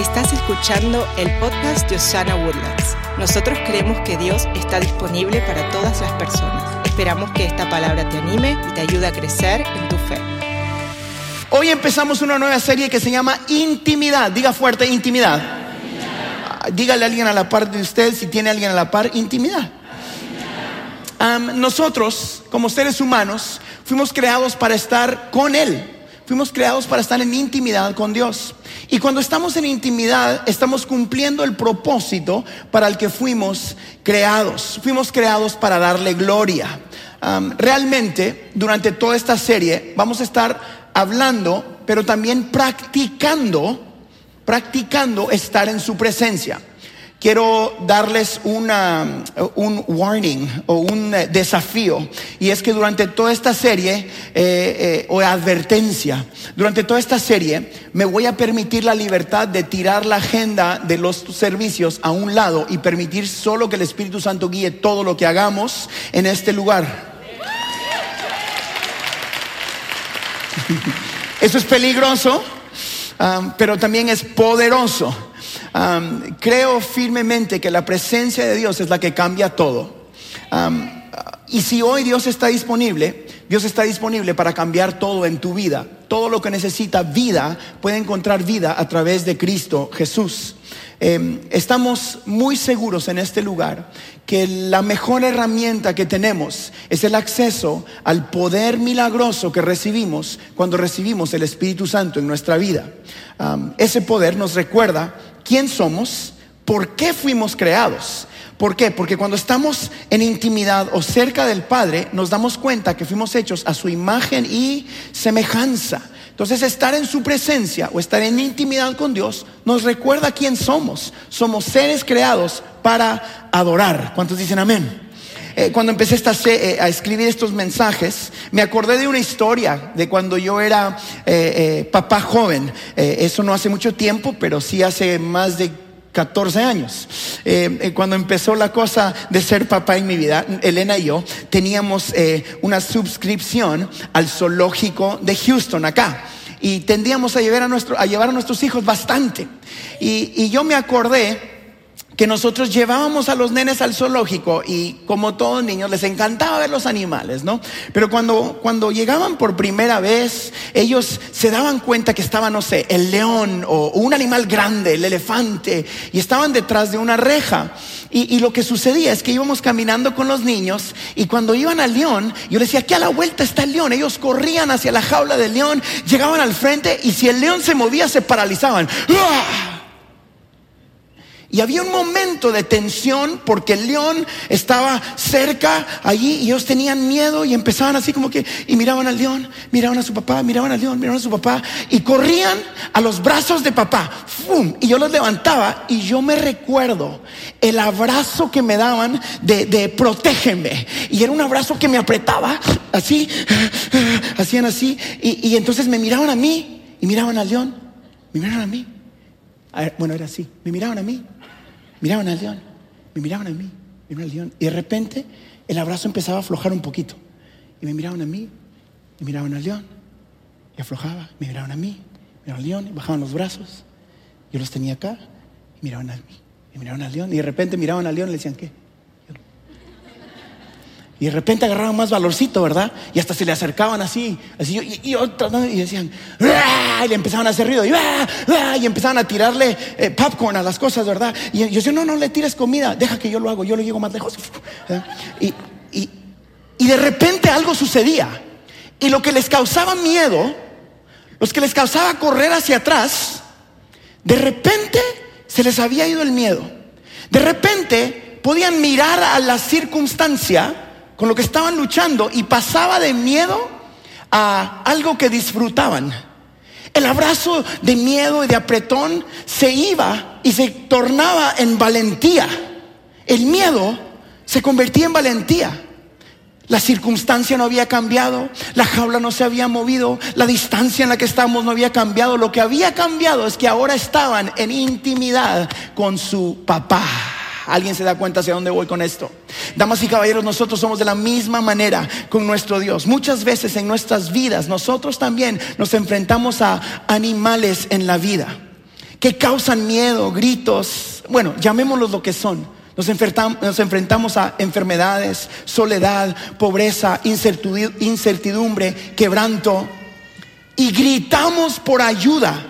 Estás escuchando el podcast de Osana Woodlands. Nosotros creemos que Dios está disponible para todas las personas. Esperamos que esta palabra te anime y te ayude a crecer en tu fe. Hoy empezamos una nueva serie que se llama Intimidad. Diga fuerte, intimidad. Dígale a alguien a la par de usted, si tiene alguien a la par, intimidad. nosotros, como seres humanos, fuimos creados para estar con Él. Fuimos creados para estar en intimidad con Dios. Y cuando estamos en intimidad, estamos cumpliendo el propósito para el que fuimos creados. Fuimos creados para darle gloria. realmente, durante toda esta serie, vamos a estar hablando, pero también practicando, practicando estar en su presencia quiero darles una, un warning o un desafío. Y es que durante toda esta serie, eh, eh, o advertencia, durante toda esta serie me voy a permitir la libertad de tirar la agenda de los servicios a un lado y permitir solo que el Espíritu Santo guíe todo lo que hagamos en este lugar. Eso es peligroso, um, pero también es poderoso creo firmemente que la presencia de Dios es la que cambia todo. y si hoy Dios está disponible, Dios está disponible para cambiar todo en tu vida. Todo lo que necesita vida puede encontrar vida a través de Cristo Jesús. Em, estamos muy seguros en este lugar que la mejor herramienta que tenemos es el acceso al poder milagroso que recibimos cuando recibimos el Espíritu Santo en nuestra vida. ese poder nos recuerda quién somos, por qué fuimos creados. ¿Por qué? Porque cuando estamos en intimidad o cerca del Padre, nos damos cuenta que fuimos hechos a su imagen y semejanza. Entonces, estar en su presencia o estar en intimidad con Dios nos recuerda quién somos. Somos seres creados para adorar. ¿Cuántos dicen amén? Eh, cuando empecé eh, a escribir estos mensajes, me acordé de una historia de cuando yo era eh, papá joven. eso no hace mucho tiempo, pero sí hace más de 14 años. cuando empezó la cosa de ser papá en mi vida, Elena y yo teníamos una suscripción al zoológico de Houston acá. Y tendíamos a llevar a, nuestro, a, llevar a nuestros hijos bastante. Y, y yo me acordé que nosotros llevábamos a los nenes al zoológico y como todos niños les encantaba ver los animales, ¿no? Pero cuando, cuando llegaban por primera vez, ellos se daban cuenta que estaba, no sé, el león o un animal grande, el elefante, y estaban detrás de una reja. Y, y lo que sucedía es que íbamos caminando con los niños y cuando iban al león, yo les decía, aquí a la vuelta está el león. Ellos corrían hacia la jaula del león, llegaban al frente y si el león se movía se paralizaban. ¡Ah! Y había un momento de tensión porque el león estaba cerca allí y ellos tenían miedo y empezaban así como que, y miraban al león, miraban a su papá, miraban al león, miraban a su papá y corrían a los brazos de papá. ¡Fum! Y yo los levantaba y yo me recuerdo el abrazo que me daban de, de protégeme. Y era un abrazo que me apretaba así, hacían así. Y, y entonces me miraban a mí y miraban al león, me miraban a mí. bueno, era así, me miraban a mí miraban al león, me miraban a mí, me miraban al león. Y de repente el abrazo empezaba a aflojar un poquito. Y me miraban a mí, me miraban al león. Y aflojaba, me miraban a mí, me miraban al león, y bajaban los brazos. Yo los tenía acá, y miraban a mí, y miraban al león. Y de repente miraban al león y le decían, ¿qué? Y de repente agarraban más valorcito, ¿verdad? Y hasta se le acercaban así, así y, y, decían, y le empezaban a hacer ruido, y, y empezaban a tirarle eh, popcorn a las cosas, ¿verdad? Y yo decía, no, no le tires comida, deja que yo lo hago, yo lo llego más lejos. Y, y de repente algo sucedía. Y lo que les causaba miedo, los que les causaba correr hacia atrás, de repente se les había ido el miedo. De repente podían mirar a la circunstancia con lo que estaban luchando y pasaba de miedo a algo que disfrutaban. El abrazo de miedo y de apretón se iba y se tornaba en valentía. El miedo se convertía en valentía. La circunstancia no había cambiado, la jaula no se había movido, la distancia en la que estábamos no había cambiado. Lo que había cambiado es que ahora estaban en intimidad con su papá. ¿Alguien se da cuenta hacia dónde voy con esto? Damas y caballeros, nosotros somos de la misma manera con nuestro Dios. Muchas veces en nuestras vidas nosotros también nos enfrentamos a animales en la vida que causan miedo, gritos, bueno, llamémoslos lo que son. Nos enfrentamos, a enfermedades, soledad, pobreza, incertidumbre, quebranto y gritamos por ayuda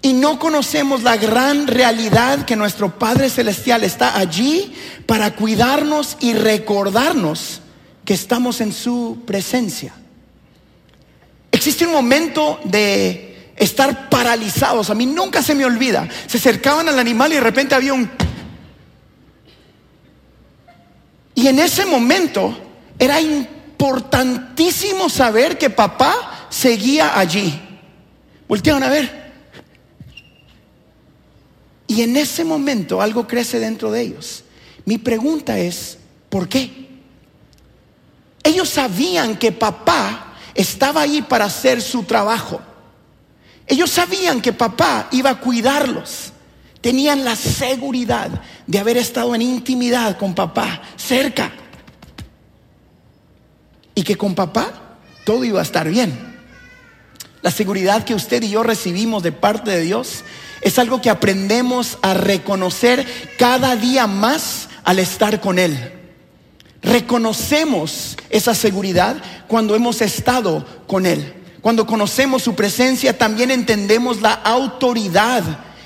y no conocemos la gran realidad que nuestro Padre Celestial está allí para cuidarnos y recordarnos que estamos en su presencia. Existe un momento de estar paralizados. A mí nunca se me olvida. Se acercaban al animal y de repente había un... Y en ese momento era importantísimo saber que papá seguía allí. Volteaban a ver. Y en ese momento algo crece dentro de ellos. Mi pregunta es, ¿por qué? Ellos sabían que papá estaba ahí para hacer su trabajo. Ellos sabían que papá iba a cuidarlos. Tenían la seguridad de haber estado en intimidad con papá, cerca. Y que con papá todo iba a estar bien. La seguridad que usted y yo recibimos de parte de Dios es algo que aprendemos a reconocer cada día más al estar con Él. Reconocemos esa seguridad cuando hemos estado con Él. Cuando conocemos su presencia también entendemos la autoridad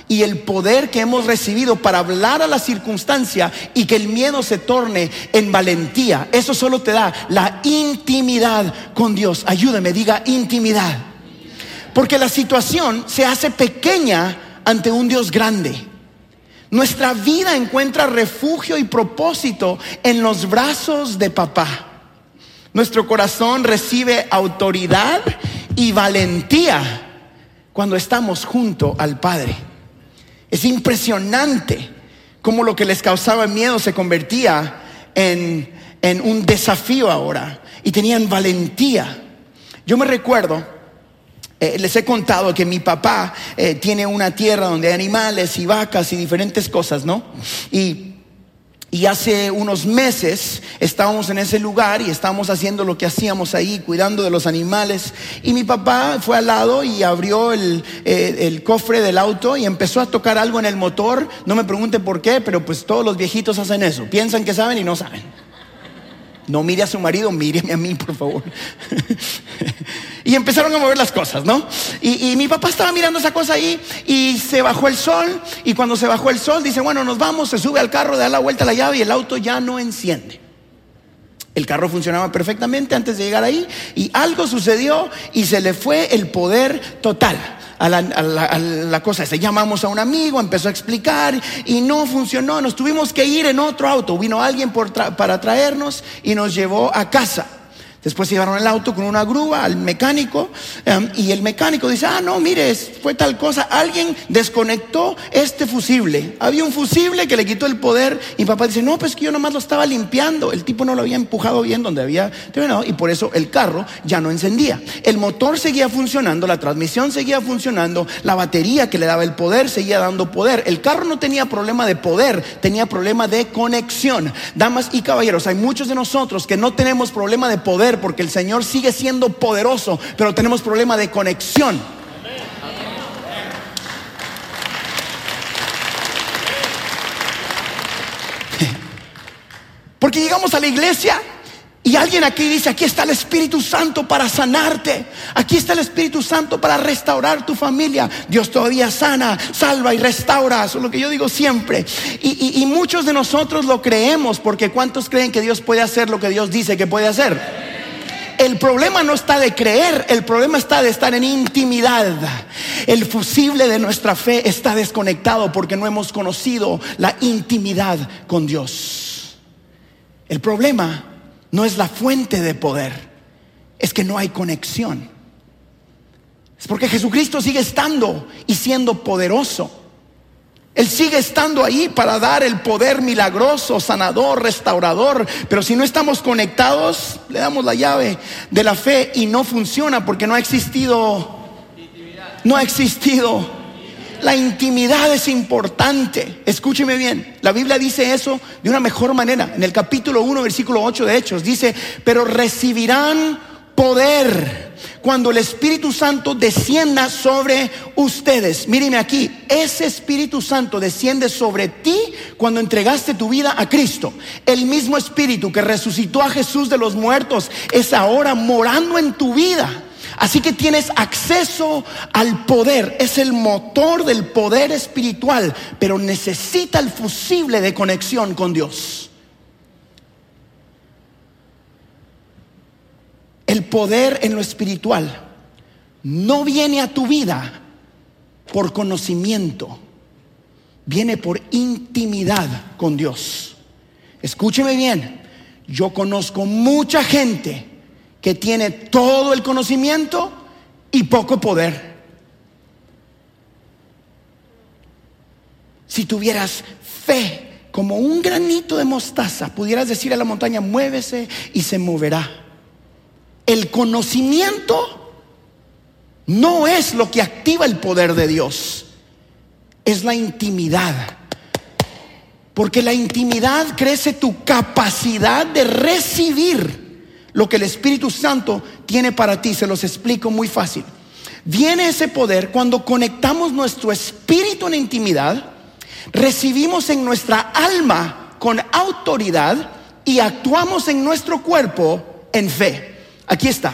y el poder que hemos recibido para hablar a la circunstancia y que el miedo se torne en valentía. Eso solo te da la intimidad con Dios. Ayúdame, diga intimidad. Porque la situación se hace pequeña ante un Dios grande. Nuestra vida encuentra refugio y propósito en los brazos de papá. Nuestro corazón recibe autoridad y valentía cuando estamos junto al Padre. Es impresionante cómo lo que les causaba miedo se convertía en, en un desafío ahora y tenían valentía. Yo me recuerdo eh, les he contado que mi papá eh, tiene una tierra donde hay animales y vacas y diferentes cosas, ¿no? Y y hace unos meses estábamos en ese lugar y estábamos haciendo lo que hacíamos ahí, cuidando de los animales. Y mi papá fue al lado y abrió el, eh, el, cofre del auto y empezó a tocar algo en el motor. No me pregunten por qué, pero pues todos los viejitos hacen eso. Piensan que saben y no saben. No mire a su marido, míreme a mí, por favor. y empezaron a mover las cosas, ¿no? Y, mi papá estaba mirando esa cosa ahí y se bajó el sol. Y cuando se bajó el sol, dice, bueno, nos vamos, se sube al carro, da la vuelta a la llave y el auto ya no enciende. El carro funcionaba perfectamente antes de llegar ahí y algo sucedió y se le fue el poder total a la, cosa esa. Llamamos a un amigo, empezó a explicar y no funcionó. Nos tuvimos que ir en otro auto. Vino alguien para traernos y nos llevó a casa. Después llevaron el auto con una grúa al mecánico em, y el mecánico dice, ah, no, mire, fue tal cosa, alguien desconectó este fusible. Había un fusible que le quitó el poder y papá dice, no, pues que yo nomás lo estaba limpiando. El tipo no lo había empujado bien donde había terminado y por eso el carro ya no encendía. El motor seguía funcionando, la transmisión seguía funcionando, la batería que le daba el poder seguía dando poder. El carro no tenía problema de poder, tenía problema de conexión. Damas y caballeros, hay muchos de nosotros que no tenemos problema de poder porque el Señor sigue siendo poderoso, pero tenemos problema de conexión. Porque llegamos a la iglesia y alguien aquí dice, aquí está el Espíritu Santo para sanarte. Aquí está el Espíritu Santo para restaurar tu familia. Dios todavía sana, salva y restaura. Eso es lo que yo digo siempre. Y, y muchos de nosotros lo creemos porque ¿cuántos creen que Dios puede hacer lo que Dios dice que puede hacer? El problema no está de creer, el problema está de estar en intimidad. El fusible de nuestra fe está desconectado porque no hemos conocido la intimidad con Dios. El problema no es la fuente de poder, es que no hay conexión. Es porque Jesucristo sigue estando y siendo poderoso. Él sigue estando ahí para dar el poder milagroso, sanador, restaurador. Pero si no estamos conectados, le damos la llave de la fe y no funciona porque no ha existido. No ha existido. La intimidad es importante. Escúcheme bien. La Biblia dice eso de una mejor manera. En el capítulo 1, versículo 8 de Hechos dice, pero recibirán poder cuando el Espíritu Santo descienda sobre ustedes. Míreme aquí, ese Espíritu Santo desciende sobre ti cuando entregaste tu vida a Cristo. El mismo Espíritu que resucitó a Jesús de los muertos es ahora morando en tu vida. Así que tienes acceso al poder, es el motor del poder espiritual, pero necesita el fusible de conexión con Dios. El poder en lo espiritual no viene a tu vida por conocimiento, viene por intimidad con Dios. Escúcheme bien, yo conozco mucha gente que tiene todo el conocimiento y poco poder. Si tuvieras fe como un granito de mostaza, pudieras decir a la montaña, muévese y se moverá. El conocimiento no es lo que activa el poder de Dios, es la intimidad. Porque la intimidad crece tu capacidad de recibir lo que el Espíritu Santo tiene para ti. Se los explico muy fácil. Viene ese poder cuando conectamos nuestro espíritu en intimidad, recibimos en nuestra alma con autoridad y actuamos en nuestro cuerpo en fe. Aquí está.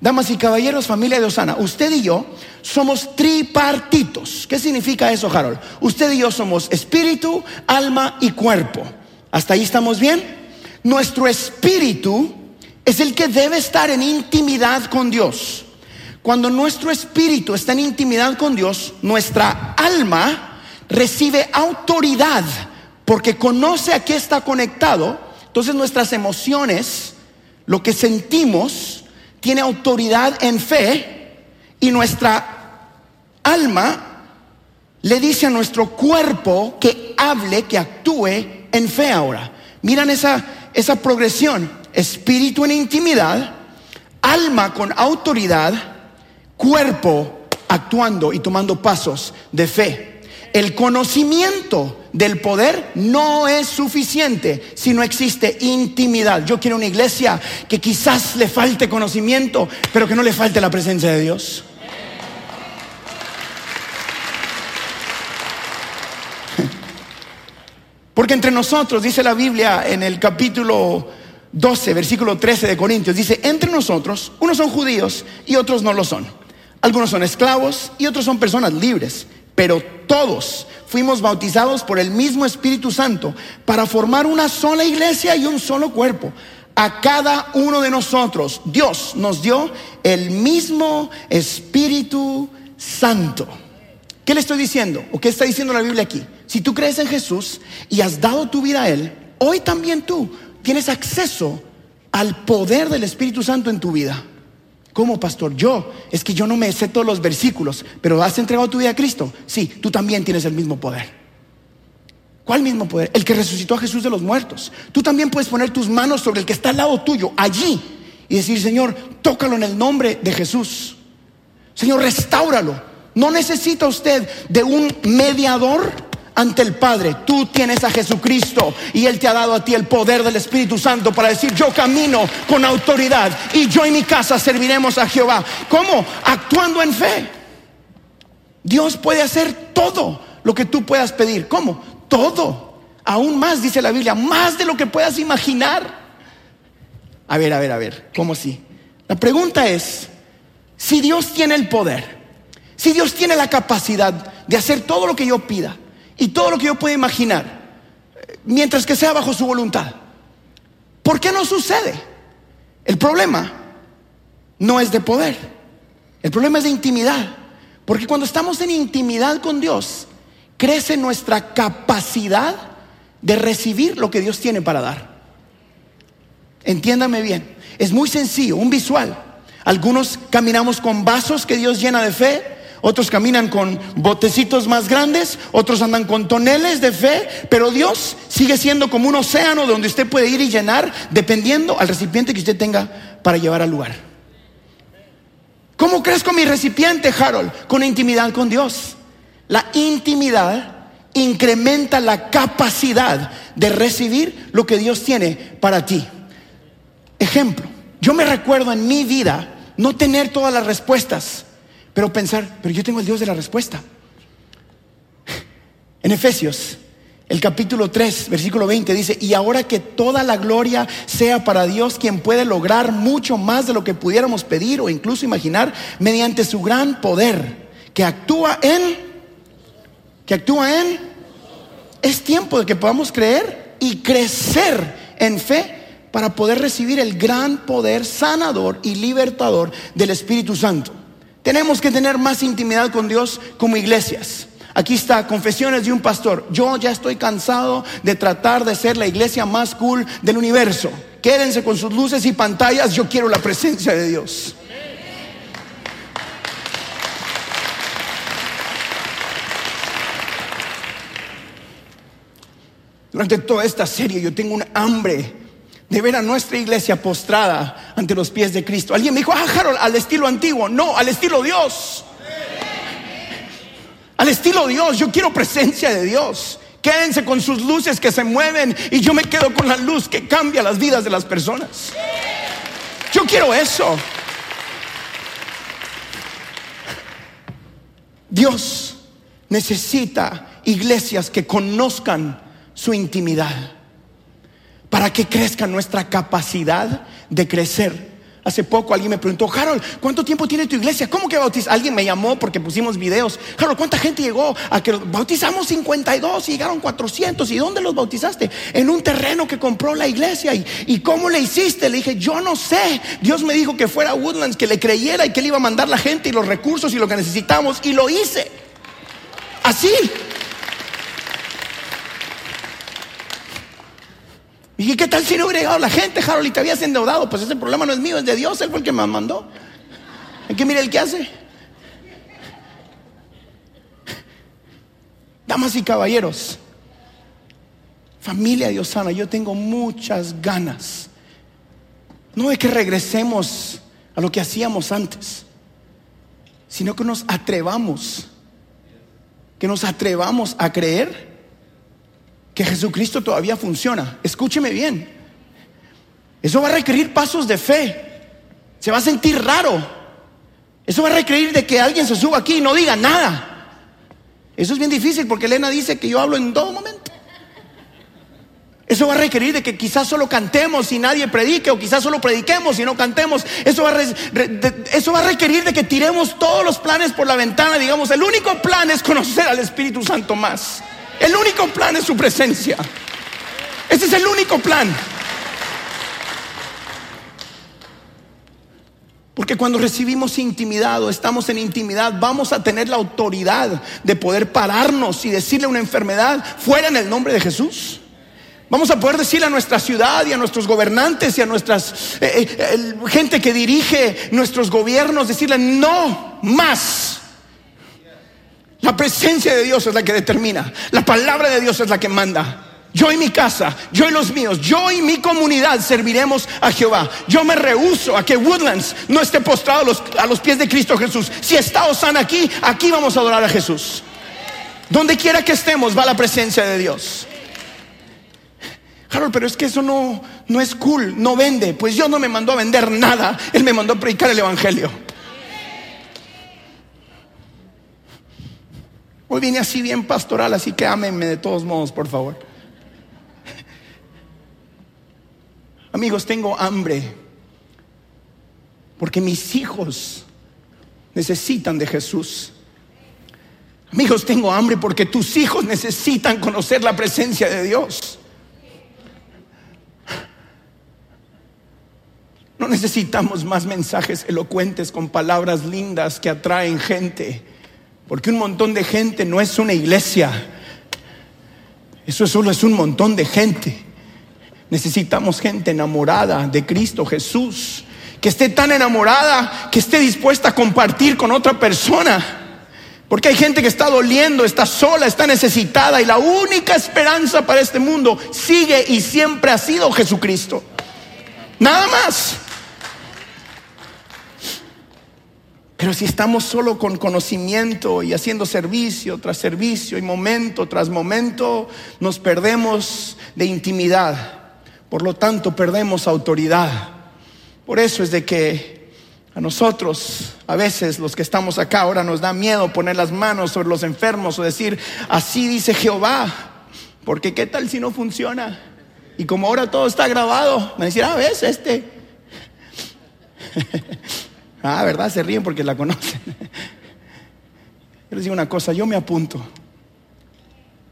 Damas y caballeros, familia de Osana, usted y yo somos tripartitos. ¿Qué significa eso, Harold? Usted y yo somos espíritu, alma y cuerpo. ¿Hasta ahí estamos bien? Nuestro espíritu es el que debe estar en intimidad con Dios. Cuando nuestro espíritu está en intimidad con Dios, nuestra alma recibe autoridad porque conoce a qué está conectado. Entonces nuestras emociones, lo que sentimos, tiene autoridad en fe y nuestra alma le dice a nuestro cuerpo que hable, que actúe en fe ahora. Miran esa, esa progresión espíritu en intimidad, alma con autoridad, cuerpo actuando y tomando pasos de fe. El conocimiento del poder no es suficiente si no existe intimidad. Yo quiero una iglesia que quizás le falte conocimiento, pero que no le falte la presencia de Dios. Porque entre nosotros, dice la Biblia en el capítulo 12, versículo 13 de Corintios, dice, entre nosotros, unos son judíos y otros no lo son. Algunos son esclavos y otros son personas libres, pero todos fuimos bautizados por el mismo Espíritu Santo para formar una sola iglesia y un solo cuerpo. A cada uno de nosotros Dios nos dio el mismo Espíritu Santo. ¿Qué le estoy diciendo? ¿O qué está diciendo la Biblia aquí? Si tú crees en Jesús y has dado tu vida a Él, hoy también tú tienes acceso al poder del Espíritu Santo en tu vida. ¿Cómo, pastor? Yo, es que yo no me sé todos los versículos, pero has entregado tu vida a Cristo. Sí, tú también tienes el mismo poder. ¿Cuál mismo poder? El que resucitó a Jesús de los muertos. Tú también puedes poner tus manos sobre el que está al lado tuyo, allí, y decir, Señor, tócalo en el nombre de Jesús. Señor, restáuralo. No necesita usted de un mediador ante el Padre. Tú tienes a Jesucristo y Él te ha dado a ti el poder del Espíritu Santo para decir, yo camino con autoridad y yo y mi casa serviremos a Jehová. ¿Cómo? Actuando en fe. Dios puede hacer todo lo que tú puedas pedir. ¿Cómo? Todo. Aún más, dice la Biblia, más de lo que puedas imaginar. A ver, a ver, a ver, ¿cómo si? La pregunta es, si Dios tiene el poder, si Dios tiene la capacidad de hacer todo lo que yo pida, y todo lo que yo pueda imaginar, mientras que sea bajo su voluntad. ¿Por qué no sucede? El problema no es de poder, el problema es de intimidad. Porque cuando estamos en intimidad con Dios, crece nuestra capacidad de recibir lo que Dios tiene para dar. Entiéndame bien, es muy sencillo, un visual. Algunos caminamos con vasos que Dios llena de fe, otros caminan con botecitos más grandes, otros andan con toneles de fe, pero Dios sigue siendo como un océano donde usted puede ir y llenar dependiendo al recipiente que usted tenga para llevar al lugar. ¿Cómo crees con mi recipiente, Harold? Con intimidad con Dios. La intimidad incrementa la capacidad de recibir lo que Dios tiene para ti. Ejemplo, yo me recuerdo en mi vida no tener todas las respuestas, pero pensar, pero yo tengo el Dios de la respuesta. En Efesios, el capítulo 3, versículo 20 dice, y ahora que toda la gloria sea para Dios, quien puede lograr mucho más de lo que pudiéramos pedir o incluso imaginar, mediante su gran poder, que actúa en, que actúa en, es tiempo de que podamos creer y crecer en fe para poder recibir el gran poder sanador y libertador del Espíritu Santo. Tenemos que tener más intimidad con Dios como iglesias. Aquí está, confesiones de un pastor. Yo ya estoy cansado de tratar de ser la iglesia más cool del universo. Quédense con sus luces y pantallas, yo quiero la presencia de Dios. Durante toda esta serie yo tengo un hambre de ver a nuestra iglesia postrada ante los pies de Cristo. Alguien me dijo, ah, Harold, al estilo antiguo. No, al estilo Dios. Al estilo Dios, yo quiero presencia de Dios. Quédense con sus luces que se mueven y yo me quedo con la luz que cambia las vidas de las personas. Yo quiero eso. Dios necesita iglesias que conozcan su intimidad para que crezca nuestra capacidad de crecer Hace poco alguien me preguntó, Harold, ¿cuánto tiempo tiene tu iglesia? ¿Cómo que bautizas? Alguien me llamó porque pusimos videos. Harold, ¿cuánta gente llegó? A que bautizamos 52 y llegaron 400. ¿Y dónde los bautizaste? En un terreno que compró la iglesia. ¿Y, ¿Y cómo le hiciste? Le dije, yo no sé. Dios me dijo que fuera Woodlands, que le creyera y que él iba a mandar la gente y los recursos y lo que necesitamos. Y lo hice. Así. ¿Y qué tal si no hubiera llegado la gente, Harold, y te habías endeudado? Pues ese problema no es mío, es de Dios, Él fue el que me mandó. Hay que mire el que hace. Damas y caballeros, familia diosana, yo tengo muchas ganas. No de que regresemos a lo que hacíamos antes, sino que nos atrevamos, que nos atrevamos a creer que Jesucristo todavía funciona. Escúcheme bien. Eso va a requerir pasos de fe. Se va a sentir raro. Eso va a requerir de que alguien se suba aquí y no diga nada. Eso es bien difícil porque Elena dice que yo hablo en todo momento. Eso va a requerir de que quizás solo cantemos y nadie predique, o quizás solo prediquemos y no cantemos. Eso va, a eso va a requerir de que tiremos todos los planes por la ventana. Digamos, el único plan es conocer al Espíritu Santo más. El único plan es su presencia. Ese es el único plan. Porque cuando recibimos intimidad o estamos en intimidad, vamos a tener la autoridad de poder pararnos y decirle a una enfermedad fuera en el nombre de Jesús. Vamos a poder decirle a nuestra ciudad y a nuestros gobernantes y a nuestra eh, eh, gente que dirige nuestros gobiernos, decirle no más. La presencia de Dios es la que determina. La palabra de Dios es la que manda. Yo y mi casa, yo y los míos, yo y mi comunidad serviremos a Jehová. Yo me rehuso a que Woodlands no esté postrado a los, pies de Cristo Jesús. Si está Osana aquí, aquí vamos a adorar a Jesús. Donde quiera que estemos va la presencia de Dios. Harold, pero es que eso no, no es cool, no vende. Pues Dios no me mandó a vender nada, Él me mandó a predicar el Evangelio. Hoy vine así bien pastoral, así que ámenme de todos modos, por favor. Amigos, tengo hambre porque mis hijos necesitan de Jesús. Amigos, tengo hambre porque tus hijos necesitan conocer la presencia de Dios. No necesitamos más mensajes elocuentes con palabras lindas que atraen gente. Porque un montón de gente no es una iglesia. Eso solo es un montón de gente. Necesitamos gente enamorada de Cristo Jesús. Que esté tan enamorada que esté dispuesta a compartir con otra persona. Porque hay gente que está doliendo, está sola, está necesitada y la única esperanza para este mundo sigue y siempre ha sido Jesucristo. Nada más. Pero si estamos solo con conocimiento y haciendo servicio tras servicio y momento tras momento, nos perdemos de intimidad. Por lo tanto, perdemos autoridad. Por eso es de que A nosotros, a veces los que estamos acá ahora nos da miedo poner las manos sobre los enfermos o decir, así dice Jehová, porque qué tal si no funciona. Y como ahora todo está grabado, me decir, ah, ves, este. ah, ¿verdad? Se ríen porque la conocen. Yo les digo una cosa, yo me apunto.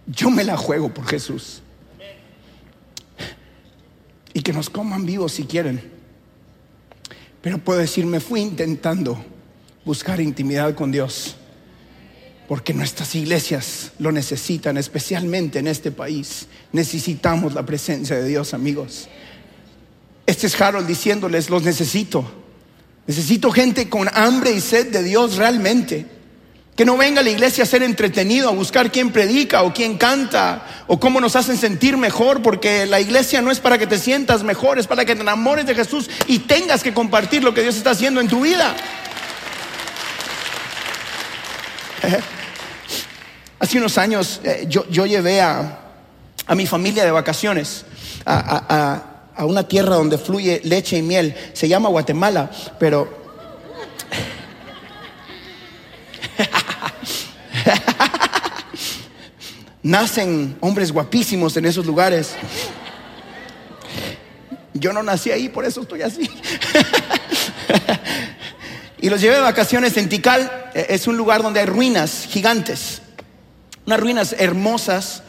Yo me la juego por Jesús. Y que nos coman vivos si quieren. Pero puedo decir, me fui intentando buscar intimidad con Dios. Porque nuestras iglesias lo necesitan, especialmente en este país. Necesitamos la presencia de Dios, amigos. Este es Harold diciéndoles, los necesito. Necesito gente con hambre y sed de Dios realmente. Que no venga a la iglesia a ser entretenido, a buscar quién predica o quién canta o cómo nos hacen sentir mejor, porque la iglesia no es para que te sientas mejor, es para que te enamores de Jesús y tengas que compartir lo que Dios está haciendo en tu vida. Hace unos años eh, yo, llevé a, mi familia de vacaciones a, a una tierra donde fluye leche y miel. Se llama Guatemala, pero Nacen hombres guapísimos en esos lugares. Yo no nací ahí, por eso estoy así. y los llevé de vacaciones en Tikal. E, es un lugar donde hay ruinas gigantes. Unas ruinas hermosas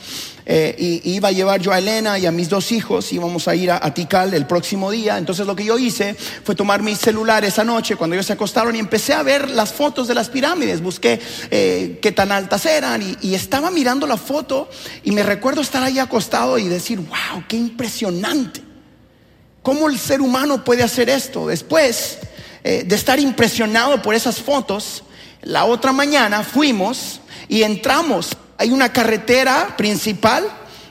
eh, y, iba a llevar yo a Elena y a mis dos hijos, íbamos a ir a, Tikal el próximo día. Entonces lo que yo hice fue tomar mi celular esa noche cuando ellos se acostaron y empecé a ver las fotos de las pirámides. Busqué eh, qué tan altas eran y, y, estaba mirando la foto y me recuerdo estar ahí acostado y decir, wow, qué impresionante. ¿Cómo el ser humano puede hacer esto? Después eh, de estar impresionado por esas fotos, la otra mañana fuimos y entramos hay una carretera principal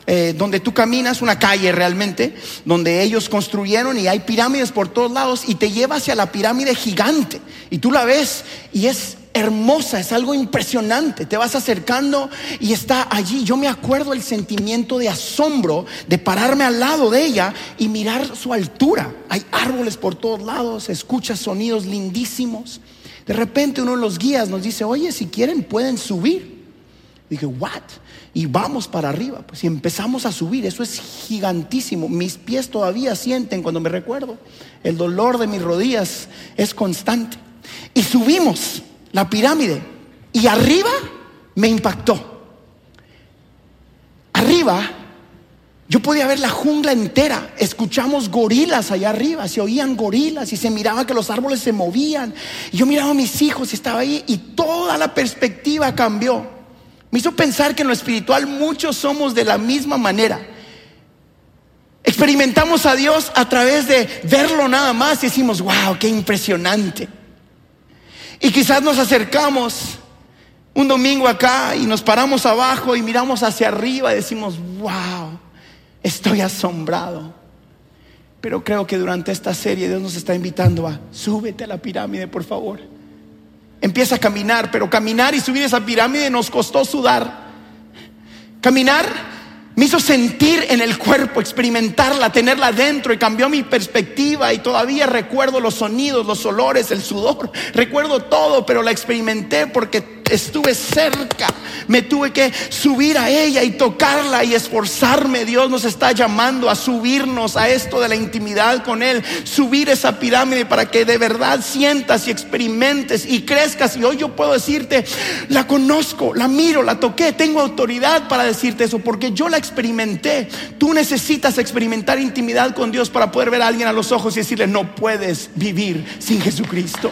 eh, donde tú caminas, una calle realmente, donde ellos construyeron y hay pirámides por todos lados y te lleva hacia la pirámide gigante y tú la ves y es hermosa, es algo impresionante. Te vas acercando y está allí. Yo me acuerdo el sentimiento de asombro de pararme al lado de ella y mirar su altura. Hay árboles por todos lados, escuchas sonidos lindísimos. De repente uno de los guías nos dice, oye, si quieren pueden subir. Dije, ¿what? Y vamos para arriba. Pues y empezamos a subir. Eso es gigantísimo. Mis pies todavía sienten cuando me recuerdo. El dolor de mis rodillas es constante. Y subimos la pirámide. Y arriba me impactó. Arriba yo podía ver la jungla entera. Escuchamos gorilas allá arriba, se oían gorilas y se miraba que los árboles se movían. Y yo miraba a mis hijos y estaba ahí y toda la perspectiva cambió. Me hizo pensar que en lo espiritual muchos somos de la misma manera. Experimentamos a Dios a través de verlo nada más y decimos, wow, qué impresionante. Y quizás nos acercamos un domingo acá y nos paramos abajo y miramos hacia arriba y decimos, wow, estoy asombrado. Pero creo que durante esta serie Dios nos está invitando a, súbete a la pirámide, por favor empieza a caminar, pero caminar y subir esa pirámide nos costó sudar. Caminar me hizo sentir en el cuerpo, experimentarla, tenerla dentro y cambió mi perspectiva y todavía recuerdo los sonidos, los olores, el sudor, recuerdo todo, pero la experimenté porque estuve cerca, me tuve que subir a ella y tocarla y esforzarme. Dios nos está llamando a subirnos a esto de la intimidad con Él, subir esa pirámide para que de verdad sientas y experimentes y crezcas. Y hoy yo puedo decirte, la conozco, la miro, la toqué, tengo autoridad para decirte eso porque yo la experimenté. Tú necesitas experimentar intimidad con Dios para poder ver a alguien a los ojos y decirle, no puedes vivir sin Jesucristo.